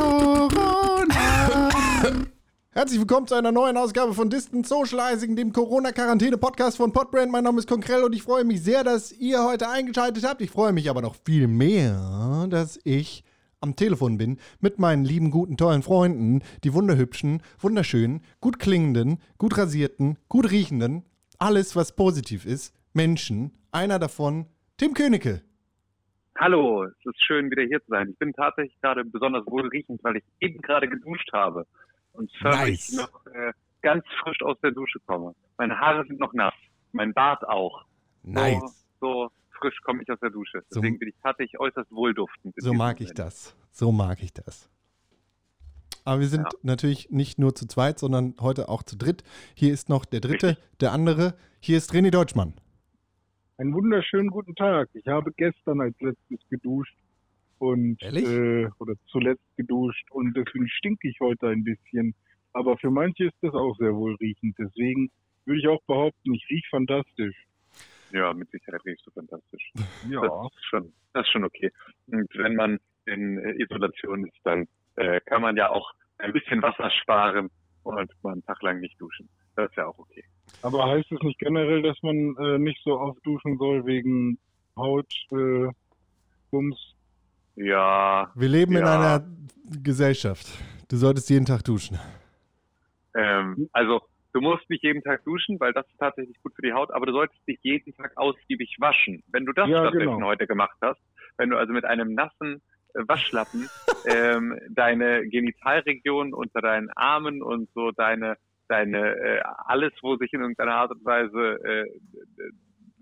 Corona. Herzlich willkommen zu einer neuen Ausgabe von Distant Socializing, dem Corona-Quarantäne-Podcast von Podbrand. Mein Name ist Konkrell und ich freue mich sehr, dass ihr heute eingeschaltet habt. Ich freue mich aber noch viel mehr, dass ich am Telefon bin mit meinen lieben, guten, tollen Freunden, die wunderhübschen, wunderschönen, gut klingenden, gut rasierten, gut riechenden, alles, was positiv ist, Menschen. Einer davon, Tim Königke. Hallo, es ist schön, wieder hier zu sein. Ich bin tatsächlich gerade besonders wohlriechend, weil ich eben gerade geduscht habe und förmlich Nice. noch äh, ganz frisch aus der Dusche komme. Meine Haare sind noch nass, mein Bart auch. Nice. So, so frisch komme ich aus der Dusche. So- Deswegen bin ich tatsächlich äußerst wohlduftend. So mag ich Moment. das. So mag ich das. Aber wir sind Ja. natürlich nicht nur zu zweit, sondern heute auch zu dritt. Hier ist noch der dritte, der andere. Hier ist René Deutschmann. Einen wunderschönen guten Tag. Ich habe gestern als letztes geduscht und Ehrlich? äh, oder zuletzt geduscht und deswegen stinke ich heute ein bisschen. Aber für manche ist das auch sehr wohlriechend. Deswegen würde ich auch behaupten, ich rieche fantastisch. Ja, mit Sicherheit riechst du fantastisch. Ja. Das ist schon, das ist schon okay. Und wenn man in äh, Isolation ist, dann äh, kann man ja auch ein bisschen Wasser sparen und mal einen Tag lang nicht duschen. Das ist ja auch okay. Aber heißt es nicht generell, dass man äh, nicht so oft duschen soll wegen Haut, äh, Bums? Ja, Wir leben in Ja. einer Gesellschaft. Du solltest jeden Tag duschen. Ähm, also du musst nicht jeden Tag duschen, weil das ist tatsächlich gut für die Haut, aber du solltest dich jeden Tag ausgiebig waschen. Wenn du das Ja, stattdessen genau. heute gemacht hast, wenn du also mit einem nassen äh, Waschlappen ähm, deine Genitalregion unter deinen Armen und so deine deine äh, alles, wo sich in irgendeiner Art und Weise äh,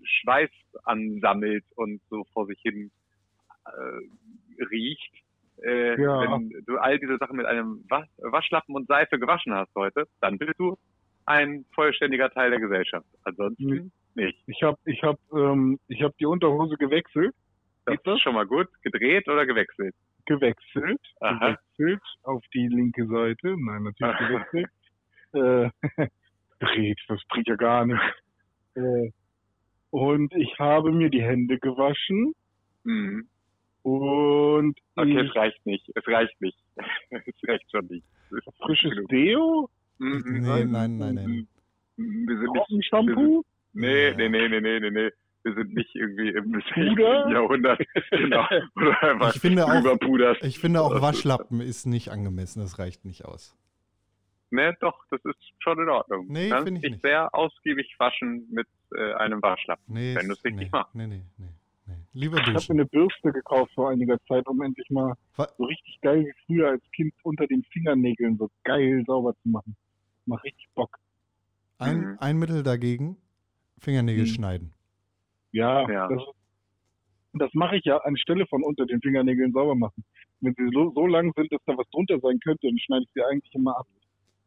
Schweiß ansammelt und so vor sich hin äh, riecht, äh, Ja. wenn du all diese Sachen mit einem Wasch Waschlappen und Seife gewaschen hast heute, dann bist du ein vollständiger Teil der Gesellschaft. Ansonsten Mhm. nicht. Ich habe ich hab, ähm, ich hab die Unterhose gewechselt. Das Geht das? ist schon mal gut. Gedreht oder gewechselt? gewechselt, Aha. gewechselt auf die linke Seite. Nein, natürlich gewechselt. Äh, dreht, das bringt ja gar nichts. Äh, und ich habe mir die Hände gewaschen Mhm. und Okay, es reicht nicht. Es reicht nicht. es reicht schon nicht. Frisches genug. Deo, Mhm. Nee, nein, nein, nein. Mhm. Wir sind nicht, Trockenshampoo, nee, nee, nee, nee, nee, nee, nee. Wir sind nicht irgendwie im 16. Puder? Jahrhundert. genau. Oder einfach Ich finde auch-. Ich finde auch Waschlappen ist nicht angemessen. Das reicht nicht aus. Ne, doch, das ist schon in Ordnung. Nee, kannst finde ich dich nicht. sehr ausgiebig waschen mit äh, einem Waschlappen. Nee, Wenn du es nee, richtig machst. Nee, nee, nee, nee. Lieber Ich habe mir duschen. eine Bürste gekauft vor einiger Zeit, um endlich mal Wa- so richtig geil wie früher als Kind unter den Fingernägeln so geil sauber zu machen. Macht richtig Bock. Ein, Mhm. ein Mittel dagegen, Fingernägel Mhm. schneiden. Ja, Ja. das, das mache ich ja anstelle von unter den Fingernägeln sauber machen. Wenn sie so, so lang sind, dass da was drunter sein könnte, dann schneide ich sie eigentlich immer ab.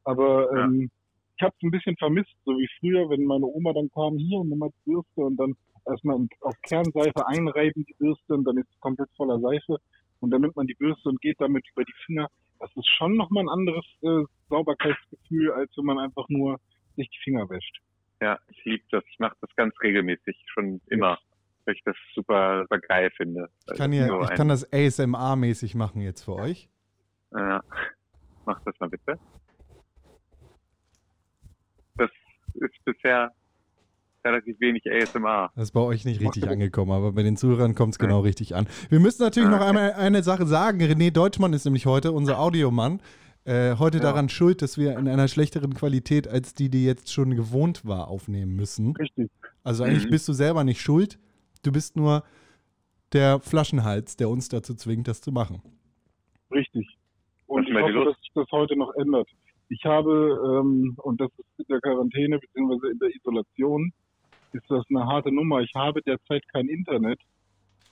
Aber Ja. ähm, ich habe es ein bisschen vermisst, so wie früher, wenn meine Oma dann kam, hier und nimm mal die Bürste und dann erstmal auf Kernseife einreiben die Bürste und dann ist sie komplett voller Seife und dann nimmt man die Bürste und geht damit über die Finger. Das ist schon nochmal ein anderes äh, Sauberkeitsgefühl, als wenn man einfach nur sich die Finger wäscht. Ja, ich liebe das. Ich mache das ganz regelmäßig, schon immer. Weil ich das super, super geil finde. Ich kann, hier, so ich kann das ASMR-mäßig machen jetzt für euch. Ja. Mach das mal bitte. Das ist bisher relativ wenig ASMR. Das ist bei euch nicht richtig angekommen, aber bei den Zuhörern kommt es genau richtig an. Wir müssen natürlich Ah, noch einmal eine Sache sagen. René Deutschmann ist nämlich heute unser Audiomann. Äh, heute Ja. daran schuld, dass wir in einer schlechteren Qualität als die, die jetzt schon gewohnt war, aufnehmen müssen. Richtig. Also eigentlich Mhm. bist du selber nicht schuld. Du bist nur der Flaschenhals, der uns dazu zwingt, das zu machen. Richtig. Und Was ich hoffe, dass sich das heute noch ändert. Ich habe, ähm, und das ist in der Quarantäne bzw. in der Isolation, ist das eine harte Nummer. Ich habe derzeit kein Internet.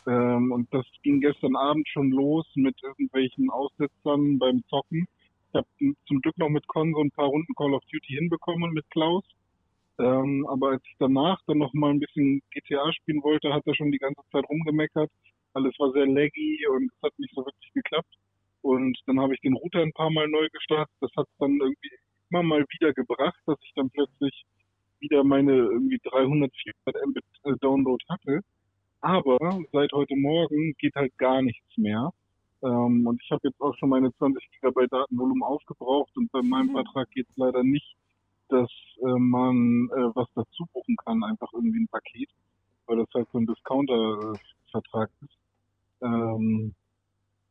Ähm, und das ging gestern Abend schon los mit irgendwelchen Aussetzern beim Zocken. Ich habe zum Glück noch mit Con so ein paar Runden Call of Duty hinbekommen mit Klaus. Ähm, aber als ich danach dann noch mal ein bisschen GTA spielen wollte, hat er schon die ganze Zeit rumgemeckert. Alles war sehr laggy und es hat nicht so wirklich geklappt. Und dann habe ich den Router ein paar Mal neu gestartet. Das hat dann irgendwie immer mal wieder gebracht, dass ich dann plötzlich wieder meine irgendwie 300, 400 Mbit äh, Download hatte. Aber seit heute Morgen geht halt gar nichts mehr. Ähm, und ich habe jetzt auch schon meine 20 Gigabyte Datenvolumen aufgebraucht und bei meinem Mhm. Vertrag geht es leider nicht, dass äh, man äh, was dazu buchen kann, einfach irgendwie ein Paket, weil das halt so ein Discounter-Vertrag ist. Ähm,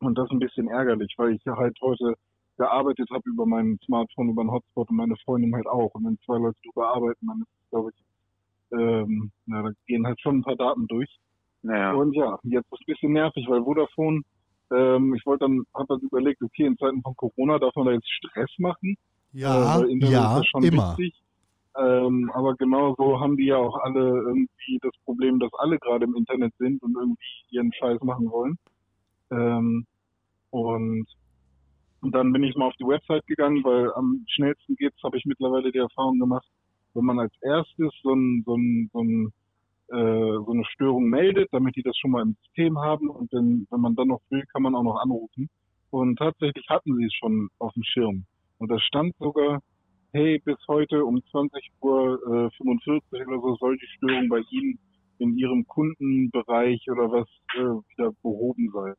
und das ist ein bisschen ärgerlich, weil ich ja halt heute gearbeitet habe über mein Smartphone, über einen Hotspot und meine Freundin halt auch. Und wenn zwei Leute drüber arbeiten, dann ist es, glaube ich, ähm, na, da gehen halt schon ein paar Daten durch. Naja. Und ja, jetzt ist es ein bisschen nervig, weil Vodafone, ähm, ich wollte dann, habe dann überlegt, okay, in Zeiten von Corona darf man da jetzt Stress machen. Ja, äh, ja, ist schon immer. Wichtig. Ähm, aber genauso haben die ja auch alle irgendwie das Problem, dass alle gerade im Internet sind und irgendwie ihren Scheiß machen wollen. Ähm, und, und dann bin ich mal auf die Website gegangen, weil am schnellsten geht's, habe ich mittlerweile die Erfahrung gemacht, wenn man als erstes so, ein, so, ein, so, ein, äh, so eine Störung meldet, damit die das schon mal im System haben und dann, wenn man dann noch will, kann man auch noch anrufen. Und tatsächlich hatten sie es schon auf dem Schirm. Und da stand sogar, hey, bis heute um 20 Uhr äh, 45 oder so soll die Störung bei Ihnen in Ihrem Kundenbereich oder was äh, wieder behoben sein.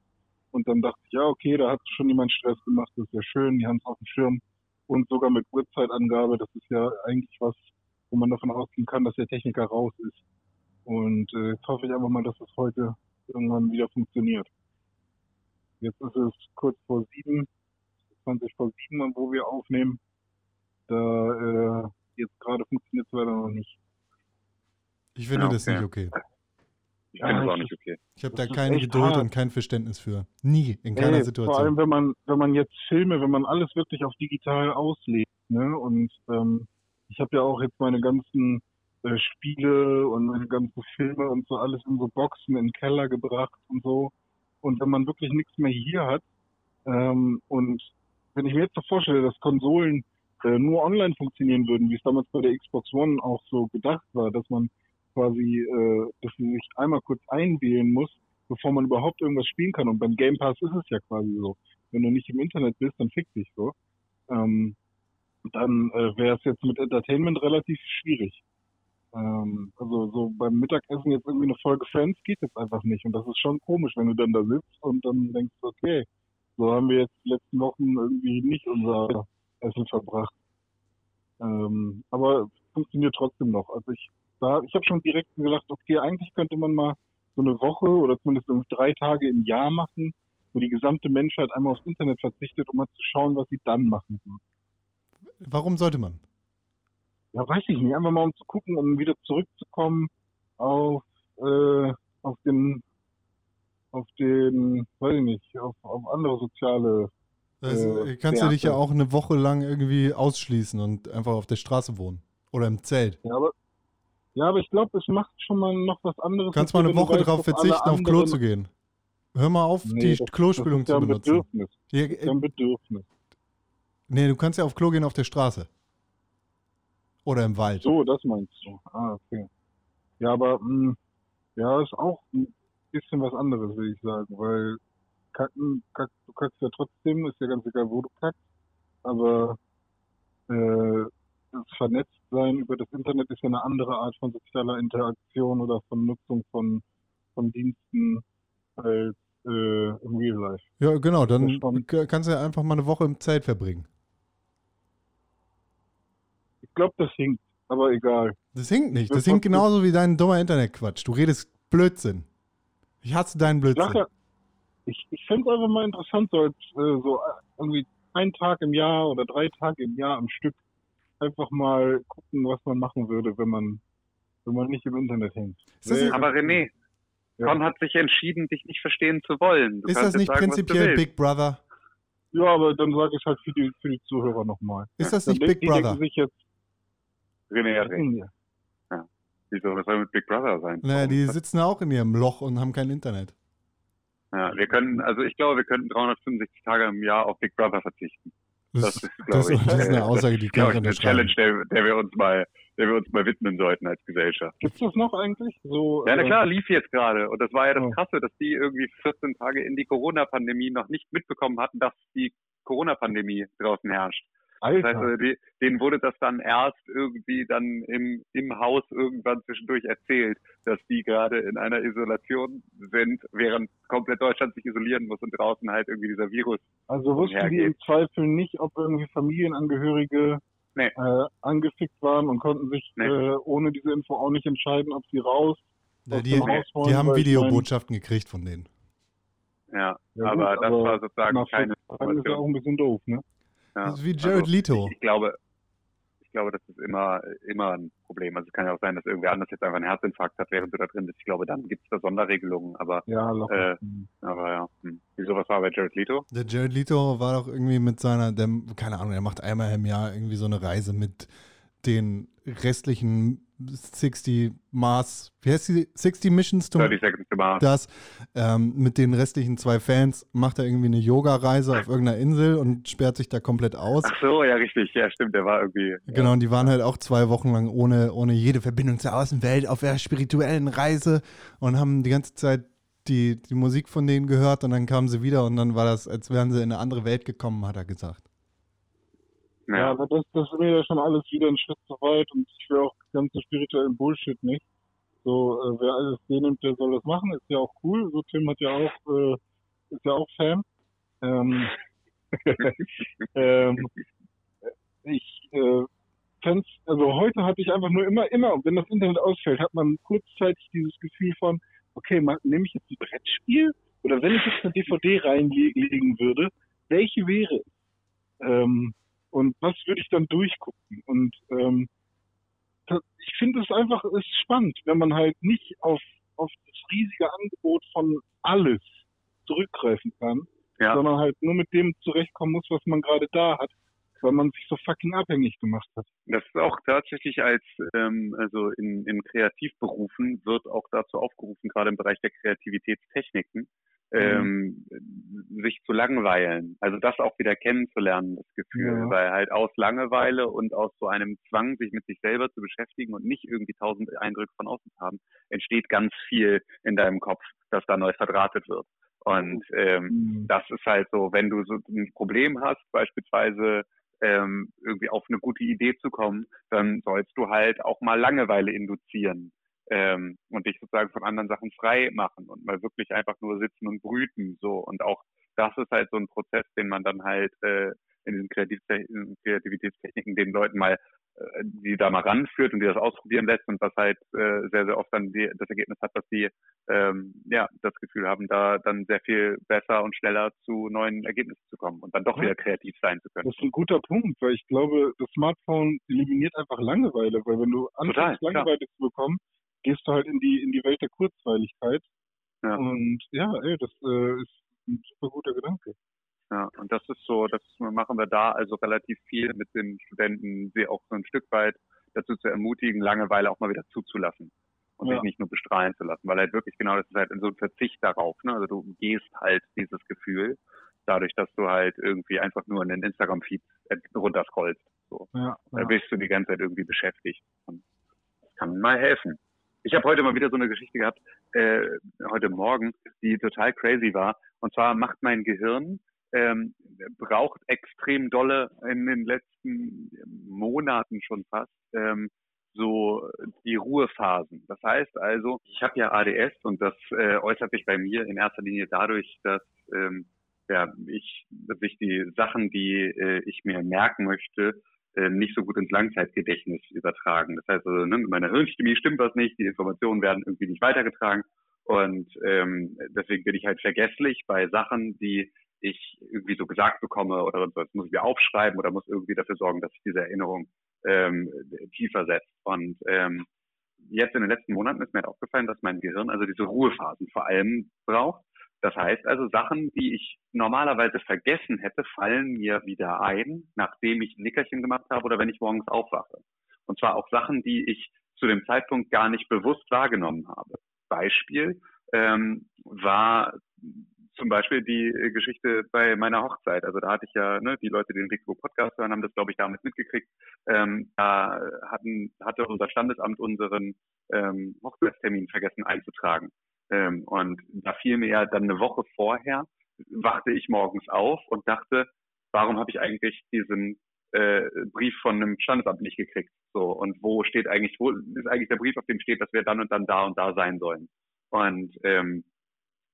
Und dann dachte ich, ja, okay, da hat schon jemand Stress gemacht, das ist ja schön, die haben es auf dem Schirm. Und sogar mit Uhrzeitangabe, das ist ja eigentlich was, wo man davon ausgehen kann, dass der Techniker raus ist. Und äh, jetzt hoffe ich einfach mal, dass es heute irgendwann wieder funktioniert. Jetzt ist es kurz vor sieben, 20 vor sieben, wo wir aufnehmen. Da äh, jetzt gerade funktioniert es leider noch nicht. Ich finde Ja, das okay. nicht okay. Ich finde Ja, es auch ich- nicht okay. Ich habe Das da keine Geduld hart. und kein Verständnis für. Nie, in keiner Ey, Situation. Vor allem, wenn man, wenn man jetzt Filme, wenn man alles wirklich auf digital auslegt, ne? Und ähm, ich habe ja auch jetzt meine ganzen äh, Spiele und meine ganzen Filme und so alles in so Boxen in den Keller gebracht und so. Und wenn man wirklich nichts mehr hier hat, ähm, und wenn ich mir jetzt so vorstelle, dass Konsolen äh, nur online funktionieren würden, wie es damals bei der Xbox One auch so gedacht war, dass man quasi, äh, dass sie sich einmal kurz einwählen muss, bevor man überhaupt irgendwas spielen kann. Und beim Game Pass ist es ja quasi so. Wenn du nicht im Internet bist, dann fick dich so. Ähm, dann äh, wäre es jetzt mit Entertainment relativ schwierig. Ähm, also so beim Mittagessen jetzt irgendwie eine Folge Friends geht jetzt einfach nicht. Und das ist schon komisch, wenn du dann da sitzt und dann denkst, okay, so haben wir jetzt die letzten Wochen irgendwie nicht unser Essen verbracht. Ähm, aber funktioniert trotzdem noch. Also ich da, ich habe schon direkt gedacht, okay, eigentlich könnte man mal so eine Woche oder zumindest so drei Tage im Jahr machen, wo die gesamte Menschheit einmal aufs Internet verzichtet, um mal zu schauen, was sie dann machen würden. Warum sollte man? Ja, weiß ich nicht. Einfach mal um zu gucken, um wieder zurückzukommen auf, äh, auf den, auf den, weiß ich nicht, auf, auf andere soziale. Also, Äh, kannst du dich ja Werte. auch eine Woche lang irgendwie ausschließen und einfach auf der Straße wohnen. Oder im Zelt. Ja, aber, ja, aber ich glaube, es macht schon mal noch was anderes. Du kannst mal eine Woche weißt, darauf verzichten, auf Klo zu gehen. Hör mal auf, Nee, die das- Klospülung das ist ja zu benutzen. Bedürfnis. Ja, ist ja äh, ein Bedürfnis. nee, du kannst ja auf Klo gehen auf der Straße. Oder im Wald. So, das meinst du. Ah, okay. Ja, aber mh, ja, ist auch ein bisschen was anderes, würde ich sagen, weil kacken, kack, du kackst ja trotzdem, ist ja ganz egal, wo du kackst, aber äh, das Vernetztsein über das Internet ist ja eine andere Art von sozialer Interaktion oder von Nutzung von, von Diensten als äh, im Real Life. Ja, genau, dann kannst du ja einfach mal eine Woche im Zelt verbringen. Ich glaube, das hinkt, aber egal. Das hinkt nicht. Das Das hinkt genauso wie dein dummer Internetquatsch. Du redest Blödsinn. Ich hasse deinen Blödsinn. Ich, ich fände es einfach mal interessant, so, als, äh, so äh, irgendwie einen Tag im Jahr oder drei Tage im Jahr am Stück einfach mal gucken, was man machen würde, wenn man, wenn man nicht im Internet hängt. Das nicht- Aber René, Ja. Con hat sich entschieden, dich nicht verstehen zu wollen. Du Ist das nicht sagen, prinzipiell. Big Brother? Ja, aber dann sage ich halt für die, für die Zuhörer nochmal. Ist das Dann nicht denk- Big Brother? sich jetzt, René hat recht. ja, Wieso, was soll mit Big Brother sein? Naja, die sitzen auch in ihrem Loch und haben kein Internet. ja, wir können, also ich glaube, wir könnten 365 Tage im Jahr auf Big Brother verzichten. Das, Das ist, das, ich, das ist eine äh, Aussage, die kann ich eine. Challenge, der, der wir uns mal, der wir uns mal widmen sollten als Gesellschaft. gibt's das noch eigentlich? So, Ja, na äh, klar, lief jetzt gerade. Und das war ja das Oh. Krasse, dass die irgendwie 14 Tage in die Corona-Pandemie noch nicht mitbekommen hatten, dass die Corona-Pandemie draußen herrscht. Das heißt, also, die, denen wurde das dann erst irgendwie dann im, im Haus irgendwann zwischendurch erzählt, dass die gerade in einer Isolation sind, während komplett Deutschland sich isolieren muss und draußen halt irgendwie dieser Virus. Also wussten die im Zweifel nicht, ob irgendwie Familienangehörige Nee. äh, angefickt waren und konnten sich Nee. äh, ohne diese Info auch nicht entscheiden, ob sie raus Ja, die, wollen. die haben Videobotschaften gekriegt von denen. Ja, Ja, aber gut, das aber war sozusagen keine 14 Tagen ist ja auch ein bisschen doof, ne? Ja. Das ist wie Jared Also, Leto. Ich, ich glaube, ich glaube, das ist immer, immer ein Problem. Also es kann ja auch sein, dass irgendwer anders jetzt einfach einen Herzinfarkt hat, während du da drin bist. Ich glaube, dann gibt es da Sonderregelungen, aber, Ja, locker. Äh, aber ja. Hm. Wieso, was war bei Jared Leto? Der Jared Leto war doch irgendwie mit seiner, der, keine Ahnung, er macht einmal im Jahr irgendwie so eine Reise mit den restlichen 60 Mars, wie heißt die? 60 Missions to 30 Seconds to Mars. das. Ähm, mit den restlichen zwei Fans macht er irgendwie eine Yoga-Reise auf irgendeiner Insel und sperrt sich da komplett aus. Ach so, ja, richtig. Ja, stimmt. Der war irgendwie. Genau, und die waren halt auch zwei Wochen lang ohne, ohne jede Verbindung zur Außenwelt auf der spirituellen Reise und haben die ganze Zeit die, die Musik von denen gehört und dann kamen sie wieder und dann war das, als wären sie in eine andere Welt gekommen, hat er gesagt. Ja, aber das, das ist mir ja schon alles wieder ein Schritt zu weit und ich will auch ganzen spirituellen Bullshit nicht. So, äh, wer alles den nimmt, der soll das machen, ist ja auch cool. So, Tim hat ja auch, äh, ist ja auch Fan. Ähm, ähm, ich äh, fand's, also heute hatte ich einfach nur immer, immer, wenn das Internet ausfällt, hat man kurzzeitig dieses Gefühl von, okay, nehme ich jetzt ein Brettspiel? Oder wenn ich jetzt eine DVD reinlegen würde, welche wäre es? Ähm, und was würde ich dann durchgucken? Und ähm, das, ich finde es einfach ist spannend, wenn man halt nicht auf, auf das riesige Angebot von alles zurückgreifen kann, ja. sondern halt nur mit dem zurechtkommen muss, was man gerade da hat, weil man sich so fucking abhängig gemacht hat. Das ist auch tatsächlich als, ähm, also in, in Kreativberufen wird auch dazu aufgerufen, gerade im Bereich der Kreativitätstechniken, ähm, sich zu langweilen. Also das auch wieder kennenzulernen, das Gefühl, Ja. weil halt aus Langeweile und aus so einem Zwang, sich mit sich selber zu beschäftigen und nicht irgendwie tausend Eindrücke von außen zu haben, entsteht ganz viel in deinem Kopf, das da neu verdrahtet wird. Und ähm, Mhm. das ist halt so, wenn du so ein Problem hast, beispielsweise ähm, irgendwie auf eine gute Idee zu kommen, dann sollst du halt auch mal Langeweile induzieren ähm, und dich sozusagen von anderen Sachen frei machen und mal wirklich einfach nur sitzen und brüten so und auch das ist halt so ein Prozess, den man dann halt äh, in diesen Kreativte- in Kreativitätstechniken den Leuten mal äh, die da mal ranführt und die das ausprobieren lässt und was halt äh, sehr sehr oft dann die, das Ergebnis hat, dass die ähm, ja das Gefühl haben, da dann sehr viel besser und schneller zu neuen Ergebnissen zu kommen und dann doch Ja. wieder kreativ sein zu können. Das ist ein guter Punkt, weil ich glaube, das Smartphone eliminiert einfach Langeweile, weil wenn du anfängst, klar. Langeweile zu bekommen, gehst du halt in die, in die Welt der Kurzweiligkeit. Ja. Und ja, ey, das äh, ist ein super guter Gedanke. Ja, und das ist so, das machen wir da also relativ viel mit den Studenten, sie auch so ein Stück weit dazu zu ermutigen, Langeweile auch mal wieder zuzulassen und Ja. sich nicht nur bestrahlen zu lassen, weil halt wirklich genau das ist halt so ein Verzicht darauf, ne? Also du gehst halt dieses Gefühl dadurch, dass du halt irgendwie einfach nur in den Instagram-Feed runterscrollst. So. Ja, Da ja. bist du die ganze Zeit irgendwie beschäftigt. Und das kann mal helfen. Ich habe heute mal wieder so eine Geschichte gehabt, äh, heute Morgen, die total crazy war. Und zwar macht mein Gehirn, ähm, braucht extrem dolle in den letzten Monaten schon fast, ähm, so die Ruhephasen. Das heißt also, ich habe ja ADS und das äh, äußert sich bei mir in erster Linie dadurch, dass ähm, ja, ich, dass sich die Sachen, die äh, ich mir merken möchte, nicht so gut ins Langzeitgedächtnis übertragen. Das heißt also, ne, mit meiner Hirnchemie stimmt was nicht, die Informationen werden irgendwie nicht weitergetragen und ähm, deswegen bin ich halt vergesslich bei Sachen, die ich irgendwie so gesagt bekomme oder so, das muss ich mir aufschreiben oder muss irgendwie dafür sorgen, dass sich diese Erinnerung ähm, tiefer setzt. Und ähm, jetzt in den letzten Monaten ist mir halt aufgefallen, dass mein Gehirn also diese Ruhephasen vor allem braucht. Das heißt also, Sachen, die ich normalerweise vergessen hätte, fallen mir wieder ein, nachdem ich ein Nickerchen gemacht habe oder wenn ich morgens aufwache. Und zwar auch Sachen, die ich zu dem Zeitpunkt gar nicht bewusst wahrgenommen habe. Beispiel ähm, war zum Beispiel die äh, Geschichte bei meiner Hochzeit. Also da hatte ich ja, ne, die Leute, die den Rico Podcast hören, haben das, glaube ich, damals mitgekriegt. Ähm, da hatten, hatte unser Standesamt unseren ähm, Hochzeitstermin vergessen einzutragen. Ähm, und da fiel mir ja dann eine Woche vorher, wachte ich morgens auf und dachte, warum habe ich eigentlich diesen äh, Brief von einem Standesamt nicht gekriegt. So, und wo steht eigentlich, wo ist eigentlich der Brief, auf dem steht, dass wir dann und dann da und da sein sollen? Und ähm,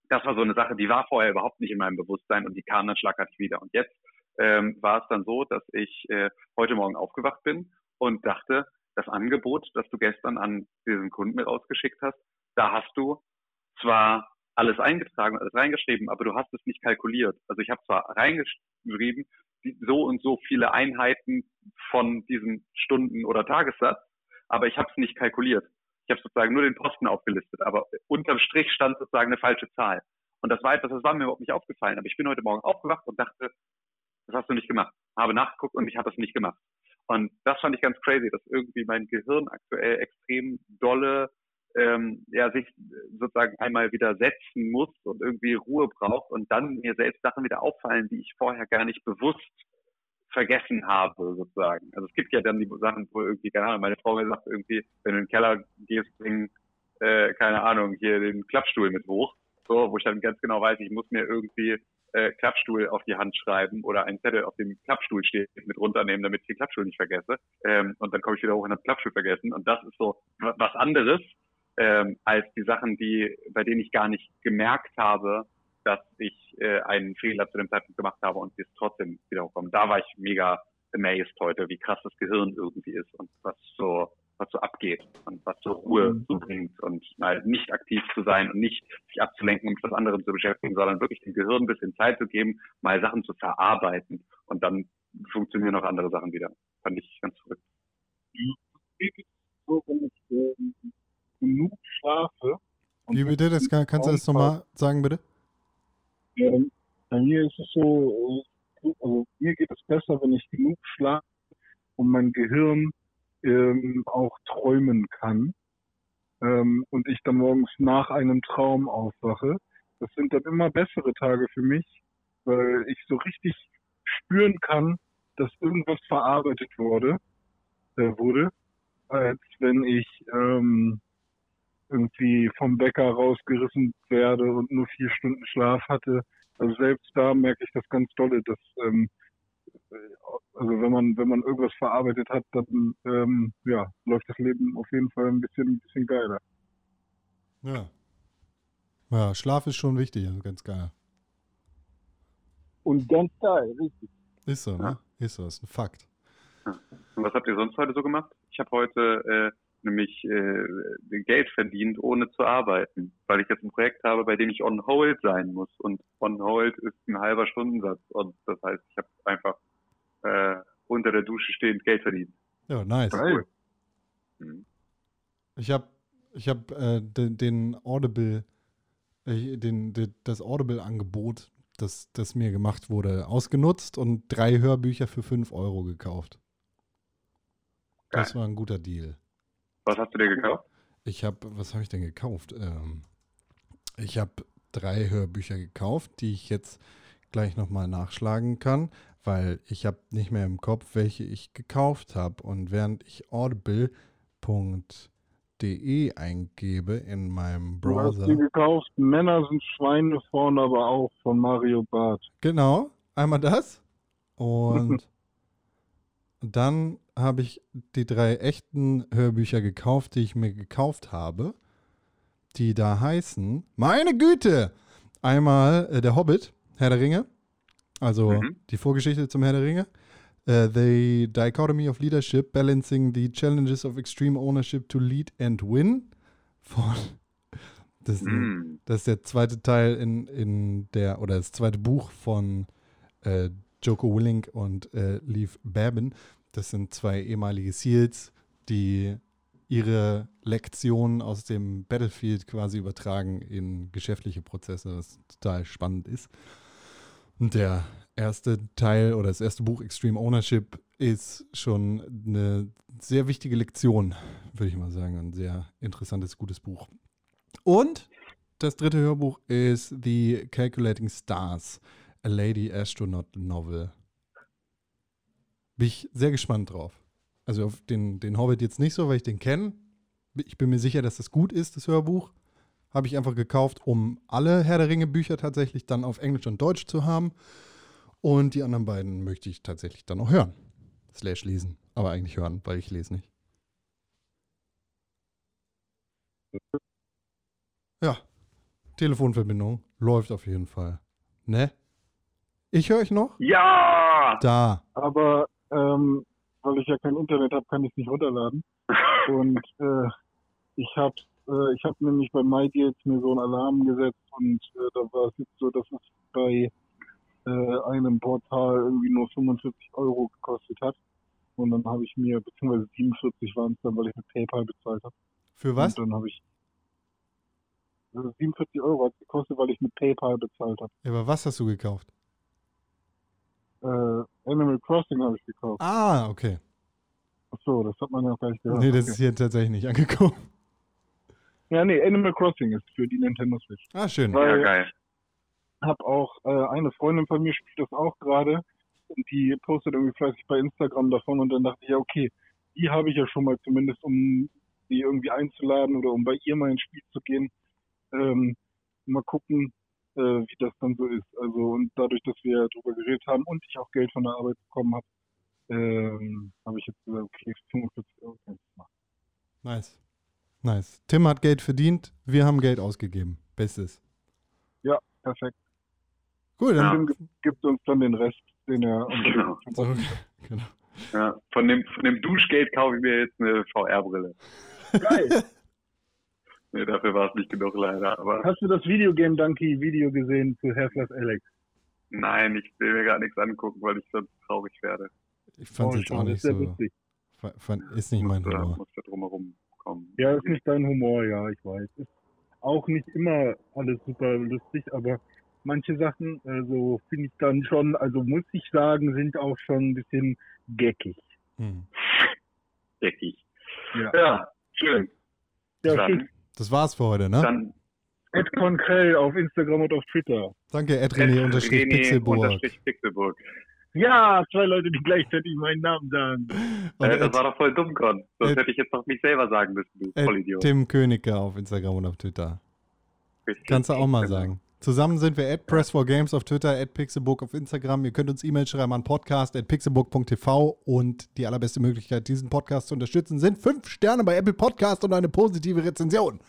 das war so eine Sache, die war vorher überhaupt nicht in meinem Bewusstsein und die kam dann schlagartig wieder. Und jetzt ähm, war es dann so, dass ich äh, heute Morgen aufgewacht bin und dachte, das Angebot, das du gestern an diesen Kunden mit ausgeschickt hast, da hast du zwar alles eingetragen, alles reingeschrieben, aber du hast es nicht kalkuliert. Also ich habe zwar reingeschrieben, so und so viele Einheiten von diesem Stunden- oder Tagessatz, aber ich habe es nicht kalkuliert. Ich habe sozusagen nur den Posten aufgelistet, aber unterm Strich stand sozusagen eine falsche Zahl. Und das war etwas, das war mir überhaupt nicht aufgefallen. Aber ich bin heute Morgen aufgewacht und dachte, das hast du nicht gemacht. Habe nachgeguckt und ich habe das nicht gemacht. Und das fand ich ganz crazy, dass irgendwie mein Gehirn aktuell extrem dolle ähm, ja, sich sozusagen einmal wieder setzen muss und irgendwie Ruhe braucht und dann mir selbst Sachen wieder auffallen, die ich vorher gar nicht bewusst vergessen habe, sozusagen. Also es gibt ja dann die Sachen, wo irgendwie, keine Ahnung, meine Frau mir sagt irgendwie, wenn du in den Keller gehst, bring, äh, keine Ahnung, hier den Klappstuhl mit hoch. So, wo ich dann ganz genau weiß, ich muss mir irgendwie äh, Klappstuhl auf die Hand schreiben oder einen Zettel auf dem Klappstuhl steht mit runternehmen, damit ich den Klappstuhl nicht vergesse. Ähm, und dann komme ich wieder hoch und habe Klappstuhl vergessen. Und das ist so was anderes ähm, als die Sachen, die, bei denen ich gar nicht gemerkt habe, dass ich äh, einen Fehler zu dem Zeitpunkt gemacht habe und es trotzdem wiederkommen. Da war ich mega amazed heute, wie krass das Gehirn irgendwie ist und was so was so abgeht und was so Ruhe mhm. so bringt und mal nicht aktiv zu sein und nicht sich abzulenken und mit was anderem zu beschäftigen, sondern wirklich dem Gehirn ein bisschen Zeit zu geben, mal Sachen zu verarbeiten und dann funktionieren auch andere Sachen wieder. Fand ich ganz verrückt. Ähm, genug schlafe. Wie bitte? Das kann, kannst du das nochmal sagen, bitte? Ja, bei mir ist es so, äh, also mir geht es besser, wenn ich genug schlafe und mein Gehirn ähm, auch träumen kann ähm, und ich dann morgens nach einem Traum aufwache. Das sind dann immer bessere Tage für mich, weil ich so richtig spüren kann, dass irgendwas verarbeitet wurde, äh, wurde, als wenn ich ähm, irgendwie vom Bäcker rausgerissen werde und nur vier Stunden Schlaf hatte. Also selbst da merke ich das ganz dolle, dass ähm, also wenn man wenn man irgendwas verarbeitet hat, dann ähm, ja läuft das Leben auf jeden Fall ein bisschen ein bisschen geiler. Ja. Ja, Schlaf ist schon wichtig, also ganz geil. Und ganz geil, richtig. Ist so, ne? Ist so, ist ein Fakt. Und was habt ihr sonst heute so gemacht? Ich habe heute äh, nämlich äh, Geld verdient, ohne zu arbeiten, weil ich jetzt ein Projekt habe, bei dem ich on hold sein muss. Und on hold ist ein halber Stundensatz. Und das heißt, ich habe einfach äh, unter der Dusche stehend Geld verdient. Ja, nice. Cool. Mhm. Ich habe ich hab, äh, den, den Audible, äh, den, den, das Audible-Angebot, das, das mir gemacht wurde, ausgenutzt und drei Hörbücher für 5 Euro gekauft. Das war ein guter Deal. Was hast du dir gekauft? Ich habe, was habe ich denn gekauft? Ähm, ich habe drei Hörbücher gekauft, die ich jetzt gleich nochmal nachschlagen kann, weil ich habe nicht mehr im Kopf, welche ich gekauft habe. Und während ich audible.de eingebe in meinem Browser. Du hast die gekauft, Männer sind Schweine vorne, aber auch von Mario Barth. Genau, einmal das. Und dann habe ich die drei echten Hörbücher gekauft, die ich mir gekauft habe, die da heißen, meine Güte, einmal äh, Der Hobbit, Herr der Ringe, also mhm. die Vorgeschichte zum Herr der Ringe, uh, The Dichotomy of Leadership, Balancing the Challenges of Extreme Ownership to Lead and Win, von, das, mhm. das ist der zweite Teil in, in der, oder das zweite Buch von äh, Joko Willink und äh, Leaf Babin. Das sind zwei ehemalige SEALs, die ihre Lektionen aus dem Battlefield quasi übertragen in geschäftliche Prozesse, was total spannend ist. Und der erste Teil oder das erste Buch Extreme Ownership ist schon eine sehr wichtige Lektion, würde ich mal sagen. Ein sehr interessantes, gutes Buch. Und das dritte Hörbuch ist The Calculating Stars, a Lady Astronaut Novel bin ich sehr gespannt drauf. Also auf den, den Hobbit jetzt nicht so, weil ich den kenne. Ich bin mir sicher, dass das gut ist, das Hörbuch. Habe ich einfach gekauft, um alle Herr der Ringe Bücher tatsächlich dann auf Englisch und Deutsch zu haben. Und die anderen beiden möchte ich tatsächlich dann noch hören. Slash lesen. Aber eigentlich hören, weil ich lese nicht. Ja. Telefonverbindung läuft auf jeden Fall. Ne? Ich höre euch noch? Ja! Da. Aber ähm, weil ich ja kein Internet habe, kann ich es nicht runterladen. Und äh, ich habe äh, ich hab nämlich bei MyDeals mir so einen Alarm gesetzt und äh, da war es jetzt so, dass es bei äh, einem Portal irgendwie nur 45 Euro gekostet hat. Und dann habe ich mir, beziehungsweise 47 waren es dann, weil ich mit PayPal bezahlt habe. Für was? Und dann habe ich also 47 Euro hat es gekostet, weil ich mit PayPal bezahlt habe. Aber was hast du gekauft? Äh, Animal Crossing habe ich gekauft. Ah, okay. Ach so, das hat man ja auch gleich gehört. Nee, das okay. ist hier tatsächlich nicht angekommen. Ja, nee, Animal Crossing ist für die Nintendo Switch. Ah, schön. Weil- Ja, geil. Hab auch, äh, eine Freundin von mir spielt das auch gerade und die postet irgendwie fleißig bei Instagram davon und dann dachte ich, ja, okay, die habe ich ja schon mal zumindest, um die irgendwie einzuladen oder um bei ihr mal ins Spiel zu gehen. Ähm, mal gucken, äh, wie das dann so ist. Also, und dadurch, dass wir darüber geredet haben und ich auch Geld von der Arbeit bekommen habe, ähm, habe ich jetzt gesagt, okay, 45 Euro kann ich machen. Nice. Nice. Tim hat Geld verdient, wir haben Geld ausgegeben. Bestes. Ja, perfekt. Gut, Ja. dann. Tim gibt- gibt uns dann den Rest, den er uns Genau. So, genau. Ja. Von, dem, von dem Duschgeld kaufe ich mir jetzt eine VR-Brille. Geil. Nee, dafür war es nicht genug leider. Aber Hast du das Videogame Donkey Video gesehen zu Half-Life Alex? nein, ich will mir gar nichts angucken, weil ich sonst traurig werde. Ich fand es Oh, jetzt auch nicht so. lustig. fa- Fand, ist nicht mein muss, da, Humor. muss da drumherum kommen. Ja, ist nicht dein Humor, ja, ich weiß. Ist auch nicht immer alles super lustig, aber manche Sachen, also finde ich dann schon, also muss ich sagen, sind auch schon ein bisschen geckig. Hm. Deckig. Ja. Ja, schön. Ja, dann. Das war's für heute, ne? dann Ed Conkrell auf Instagram und auf Twitter. Danke, Ed René unterstrich René Pixelburg. unterstrich Pixelburg. Ja, zwei Leute, die gleichzeitig meinen Namen sagen. Äh, das Ed, war doch voll dumm. Sonst Ed- hätte ich jetzt noch mich selber sagen müssen, du Vollidiot. Tim Königke auf Instagram und auf Twitter. Richtig. Kannst du auch mal Genau. sagen. Zusammen sind wir at Press4Games auf Twitter, at Pixelbook auf Instagram. Ihr könnt uns E-Mail schreiben an podcast at pixelbook.tv und die allerbeste Möglichkeit, diesen Podcast zu unterstützen, sind fünf Sterne bei Apple Podcast und eine positive Rezension.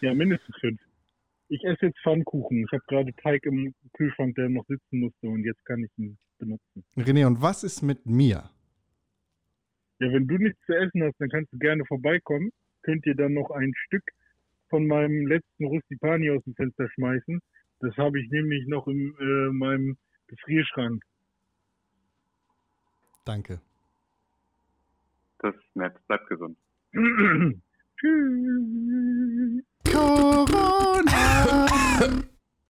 Ja, mindestens fünf. Ich esse jetzt Pfannkuchen. Ich habe gerade Teig im Kühlschrank, der noch sitzen musste und jetzt kann ich ihn benutzen. René, und was ist mit mir? Ja, wenn du nichts zu essen hast, dann kannst du gerne vorbeikommen. Könnt ihr dann noch ein Stück von meinem letzten Rustipani aus dem Fenster schmeißen. Das habe ich nämlich noch in äh, meinem Gefrierschrank. Danke. Das ist nett. Bleib gesund. Tschüss. Corona!